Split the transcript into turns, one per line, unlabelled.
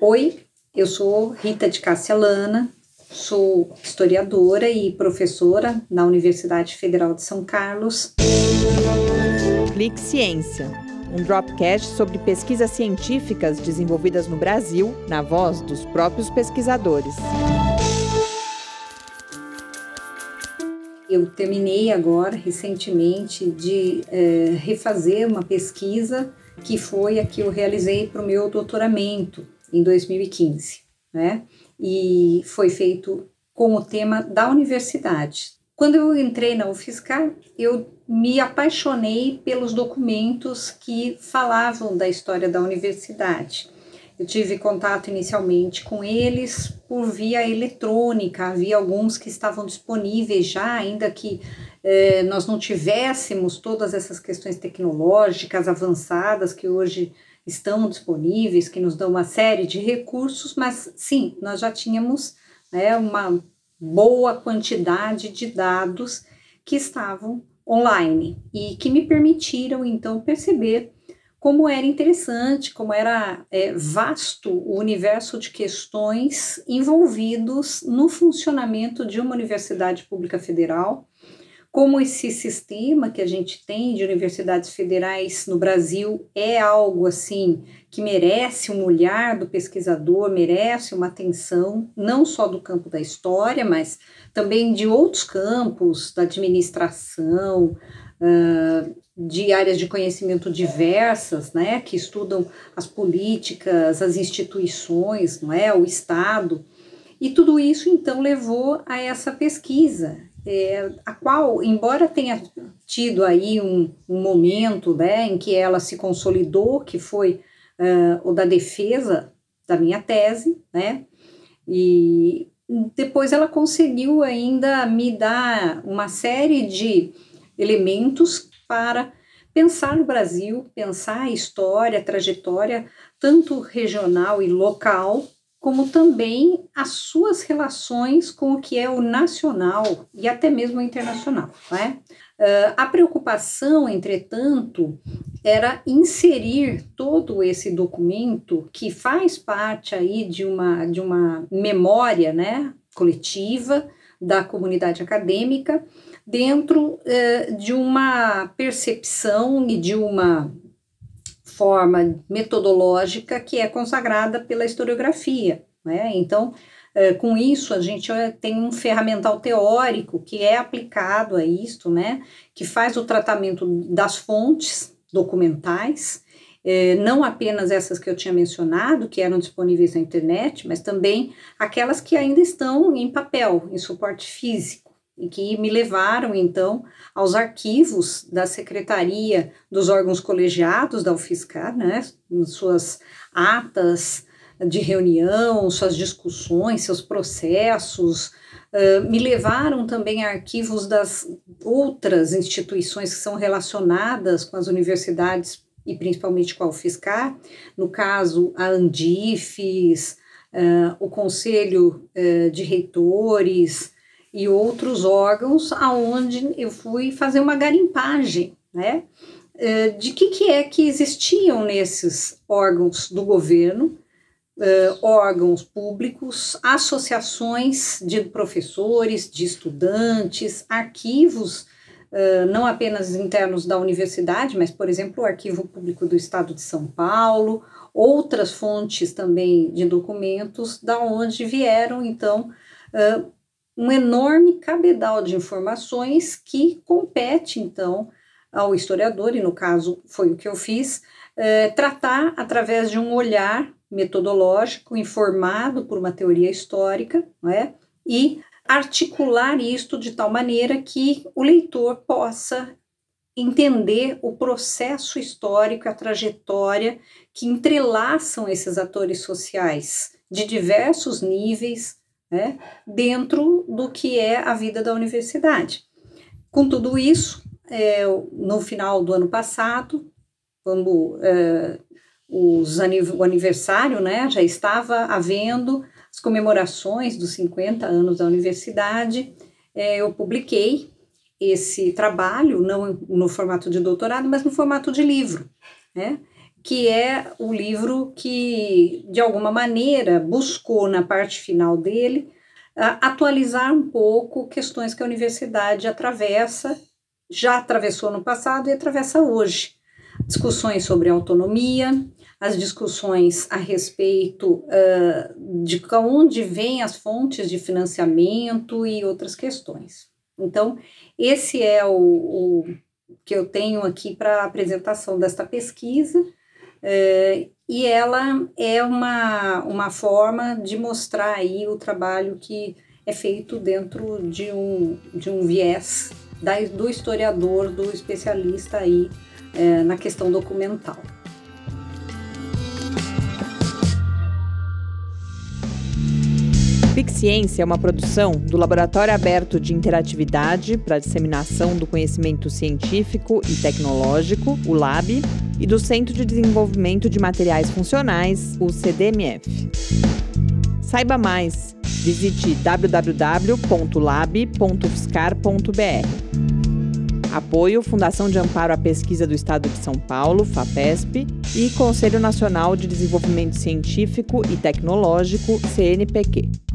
Oi, eu sou Rita de Cássia Lana, sou historiadora e professora na Universidade Federal de São Carlos.
Clique Ciência, um dropcast sobre pesquisas científicas desenvolvidas no Brasil, na voz dos próprios pesquisadores.
Eu terminei agora, recentemente, de é, refazer uma pesquisa que foi a que eu realizei para o meu doutoramento em 2015, né? E foi feito com o tema da universidade. Quando eu entrei na UFSCar, eu me apaixonei pelos documentos que falavam da história da universidade. Eu tive contato inicialmente com eles por via eletrônica, havia alguns que estavam disponíveis já, ainda que eh, nós não tivéssemos todas essas questões tecnológicas avançadas que hoje estão disponíveis, que nos dão uma série de recursos, mas sim, nós já tínhamos né, uma boa quantidade de dados que estavam online e que me permitiram então perceber como era interessante, como era é, vasto o universo de questões envolvidos no funcionamento de uma universidade pública federal como esse sistema que a gente tem de universidades federais no Brasil é algo assim que merece um olhar do pesquisador, merece uma atenção, não só do campo da história, mas também de outros campos, da administração, uh, de áreas de conhecimento diversas, né, que estudam as políticas, as instituições, não é, o Estado. E tudo isso então levou a essa pesquisa, é, a qual, embora tenha tido aí um, um, momento né, em que ela se consolidou, que foi uh, o da defesa da minha tese, né, e depois ela conseguiu ainda me dar uma série de elementos para pensar no Brasil, pensar a história, a trajetória, tanto regional e local, como também as suas relações com o que é o nacional e até mesmo o internacional. Né? Uh, a preocupação, entretanto, era inserir todo esse documento que faz parte aí de uma, de uma memória né, coletiva da comunidade acadêmica dentro uh, de uma percepção e de uma forma metodológica que é consagrada pela historiografia. Né? Então, é, com isso, a gente tem um ferramental teórico que é aplicado a isto, né? que faz o tratamento das fontes documentais, é, não apenas essas que eu tinha mencionado, que eram disponíveis na internet, mas também aquelas que ainda estão em papel, em suporte físico e que me levaram então aos arquivos da Secretaria dos órgãos colegiados da UFSCar, né, suas atas de reunião, suas discussões, seus processos, uh, me levaram também a arquivos das outras instituições que são relacionadas com as universidades e principalmente com a UFSCar, no caso a Andifes, uh, o Conselho uh, de Reitores, e outros órgãos aonde eu fui fazer uma garimpagem, né? Eh, de que, que é que existiam nesses órgãos do governo, uh, órgãos públicos, associações de professores, de estudantes, arquivos, uh, não apenas internos da universidade, mas, por exemplo, o Arquivo Público do Estado de São Paulo, outras fontes também de documentos, da onde vieram, então, um enorme cabedal de informações que compete, então, ao historiador, e no caso foi o que eu fiz, é, tratar através de um olhar metodológico informado por uma teoria histórica, não é? e articular isto de tal maneira que o leitor possa entender o processo histórico, a trajetória que entrelaçam esses atores sociais de diversos níveis, né, dentro do que é a vida da universidade. Com tudo isso, é, no final do ano passado, quando é, os, o aniversário né, já estava havendo as comemorações dos 50 anos da universidade, é, eu publiquei esse trabalho, não no formato de doutorado, mas no formato de livro, né, que é o livro que, de alguma maneira, buscou na parte final dele atualizar um pouco questões que a universidade atravessa, já atravessou no passado e atravessa hoje. Discussões sobre autonomia, as discussões a respeito uh, de onde vêm as fontes de financiamento e outras questões. Então, esse é o, o que eu tenho aqui para a apresentação desta pesquisa, uh, e ela é uma, uma forma de mostrar aí o trabalho que é feito dentro de um, de um viés da, do historiador, do especialista aí uh, na questão documental.
Ciência é uma produção do Laboratório Aberto de Interatividade para Disseminação do Conhecimento Científico e Tecnológico, o LAB, e do Centro de Desenvolvimento de Materiais Funcionais, o CDMF. Saiba mais, visite www.lab.fiscar.br. Apoio Fundação de Amparo à Pesquisa do Estado de São Paulo, FAPESP, e Conselho Nacional de Desenvolvimento Científico e Tecnológico, CNPq.